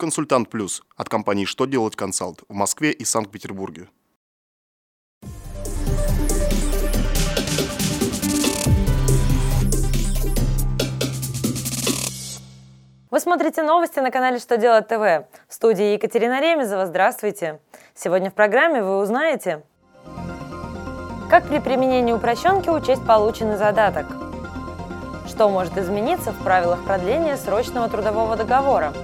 Консультант Плюс от компании «Что делать консалт» в Москве и Санкт-Петербурге. Вы смотрите новости на канале «Что делать ТВ». В студии Екатерина Ремезова. Здравствуйте. Сегодня в программе вы узнаете, как при применении упрощенки учесть полученный задаток, что может измениться в правилах продления срочного трудового договора,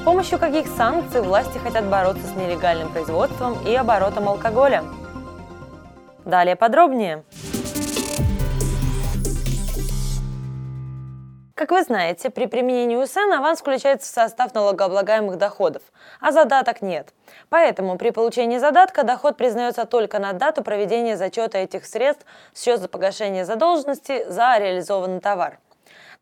с помощью каких санкций власти хотят бороться с нелегальным производством и оборотом алкоголя. Далее подробнее. Как вы знаете, при применении УСН аванс включается в состав налогооблагаемых доходов, а задаток нет. Поэтому при получении задатка доход признается только на дату проведения зачета этих средств в счет за погашение задолженности за реализованный товар.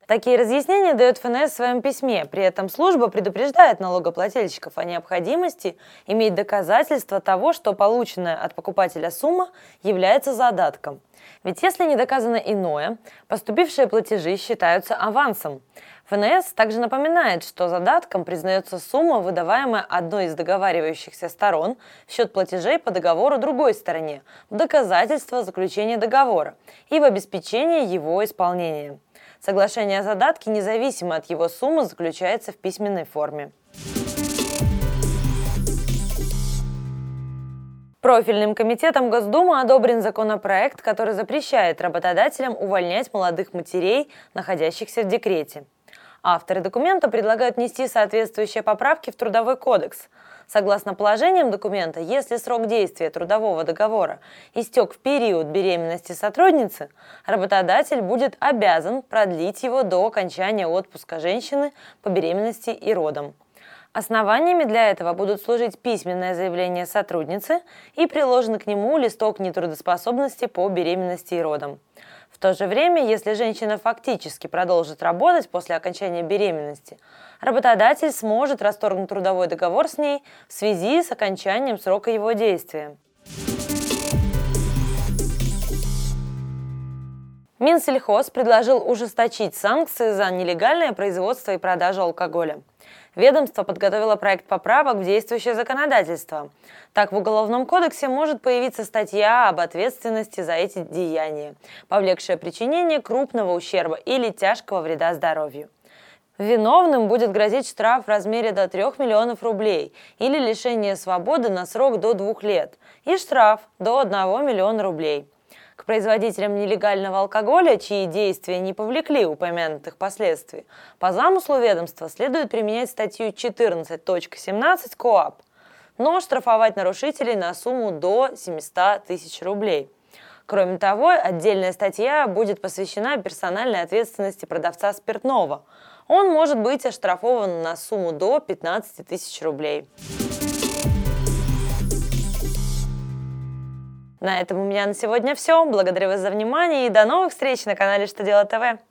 Такие разъяснения дает ФНС в своем письме. При этом служба предупреждает налогоплательщиков о необходимости иметь доказательства того, что полученная от покупателя сумма является задатком. Ведь если не доказано иное, поступившие платежи считаются авансом. ФНС также напоминает, что задатком признается сумма, выдаваемая одной из договаривающихся сторон в счет платежей по договору другой стороне, в доказательство заключения договора и в обеспечение его исполнения. Соглашение о задатке, независимо от его суммы, заключается в письменной форме. Профильным комитетом Госдумы одобрен законопроект, который запрещает работодателям увольнять молодых матерей, находящихся в декрете. Авторы документа предлагают внести соответствующие поправки в Трудовой кодекс. Согласно положениям документа, если срок действия трудового договора истек в период беременности сотрудницы, работодатель будет обязан продлить его до окончания отпуска женщины по беременности и родам. Основаниями для этого будут служить письменное заявление сотрудницы и приложенный к нему листок нетрудоспособности по беременности и родам. В то же время, если женщина фактически продолжит работать после окончания беременности, работодатель сможет расторгнуть трудовой договор с ней в связи с окончанием срока его действия. Минсельхоз предложил ужесточить санкции за нелегальное производство и продажу алкоголя. Ведомство подготовило проект поправок в действующее законодательство. Так, в Уголовном кодексе может появиться статья об ответственности за эти деяния, повлекшее причинение крупного ущерба или тяжкого вреда здоровью. Виновным будет грозить штраф в размере до 3 миллионов рублей или лишение свободы на срок до двух лет и штраф до 1 миллиона рублей – к производителям нелегального алкоголя, чьи действия не повлекли упомянутых последствий, по замыслу ведомства следует применять статью 14.17 КОАП, но штрафовать нарушителей на сумму до 700 тысяч рублей. Кроме того, отдельная статья будет посвящена персональной ответственности продавца спиртного. Он может быть оштрафован на сумму до 15 тысяч рублей. На этом у меня на сегодня все. Благодарю вас за внимание и до новых встреч на канале «Что делать ТВ».